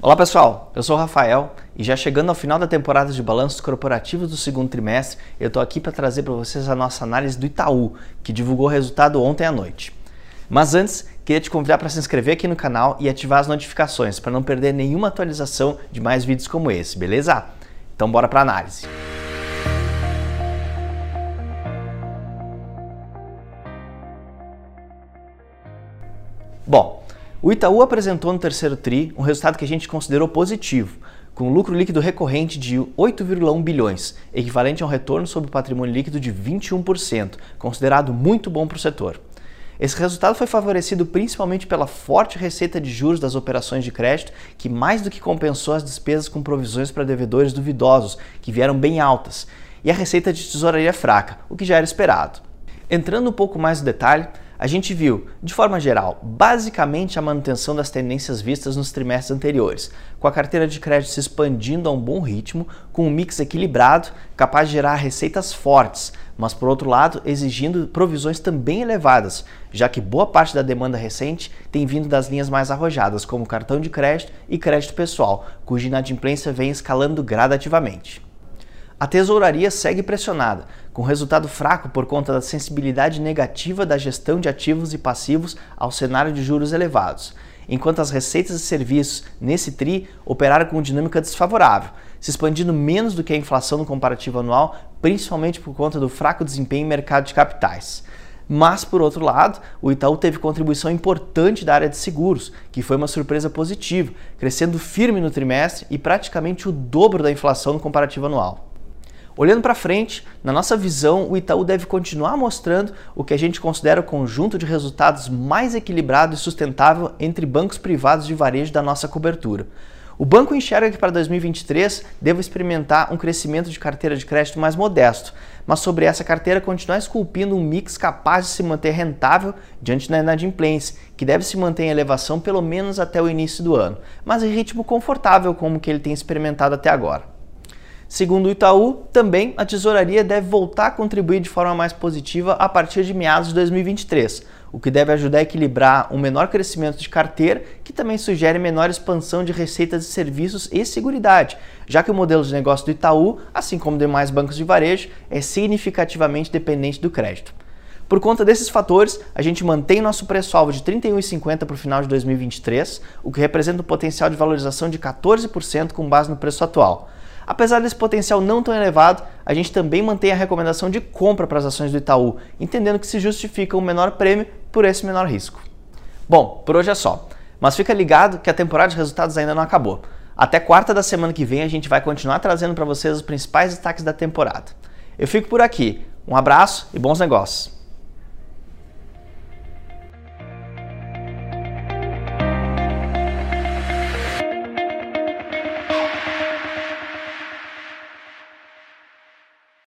Olá pessoal, eu sou o Rafael e já chegando ao final da temporada de balanços corporativos do segundo trimestre, eu estou aqui para trazer para vocês a nossa análise do Itaú, que divulgou o resultado ontem à noite. Mas antes, queria te convidar para se inscrever aqui no canal e ativar as notificações para não perder nenhuma atualização de mais vídeos como esse, beleza? Então bora para a análise. Bom, o Itaú apresentou no terceiro TRI um resultado que a gente considerou positivo, com lucro líquido recorrente de 8,1 bilhões, equivalente a um retorno sobre o patrimônio líquido de 21%, considerado muito bom para o setor. Esse resultado foi favorecido principalmente pela forte receita de juros das operações de crédito, que mais do que compensou as despesas com provisões para devedores duvidosos, que vieram bem altas, e a receita de tesouraria fraca, o que já era esperado. Entrando um pouco mais no detalhe, a gente viu, de forma geral, basicamente a manutenção das tendências vistas nos trimestres anteriores, com a carteira de crédito se expandindo a um bom ritmo, com um mix equilibrado, capaz de gerar receitas fortes, mas por outro lado, exigindo provisões também elevadas, já que boa parte da demanda recente tem vindo das linhas mais arrojadas, como cartão de crédito e crédito pessoal, cuja inadimplência vem escalando gradativamente. A tesouraria segue pressionada, com resultado fraco por conta da sensibilidade negativa da gestão de ativos e passivos ao cenário de juros elevados, enquanto as receitas e serviços nesse TRI operaram com dinâmica desfavorável, se expandindo menos do que a inflação no comparativo anual, principalmente por conta do fraco desempenho em mercado de capitais. Mas, por outro lado, o Itaú teve contribuição importante da área de seguros, que foi uma surpresa positiva, crescendo firme no trimestre e praticamente o dobro da inflação no comparativo anual. Olhando para frente, na nossa visão, o Itaú deve continuar mostrando o que a gente considera o conjunto de resultados mais equilibrado e sustentável entre bancos privados de varejo da nossa cobertura. O banco enxerga que para 2023 deve experimentar um crescimento de carteira de crédito mais modesto, mas sobre essa carteira continuar esculpindo um mix capaz de se manter rentável diante da inadimplência, que deve se manter em elevação pelo menos até o início do ano, mas em ritmo confortável como que ele tem experimentado até agora. Segundo o Itaú, também a tesouraria deve voltar a contribuir de forma mais positiva a partir de meados de 2023, o que deve ajudar a equilibrar um menor crescimento de carteira, que também sugere menor expansão de receitas de serviços e seguridade, já que o modelo de negócio do Itaú, assim como demais bancos de varejo, é significativamente dependente do crédito. Por conta desses fatores, a gente mantém nosso preço-alvo de R$ 31,50 para o final de 2023, o que representa um potencial de valorização de 14% com base no preço atual. Apesar desse potencial não tão elevado, a gente também mantém a recomendação de compra para as ações do Itaú, entendendo que se justifica um menor prêmio por esse menor risco. Bom, por hoje é só. Mas fica ligado que a temporada de resultados ainda não acabou. Até quarta da semana que vem a gente vai continuar trazendo para vocês os principais destaques da temporada. Eu fico por aqui. Um abraço e bons negócios.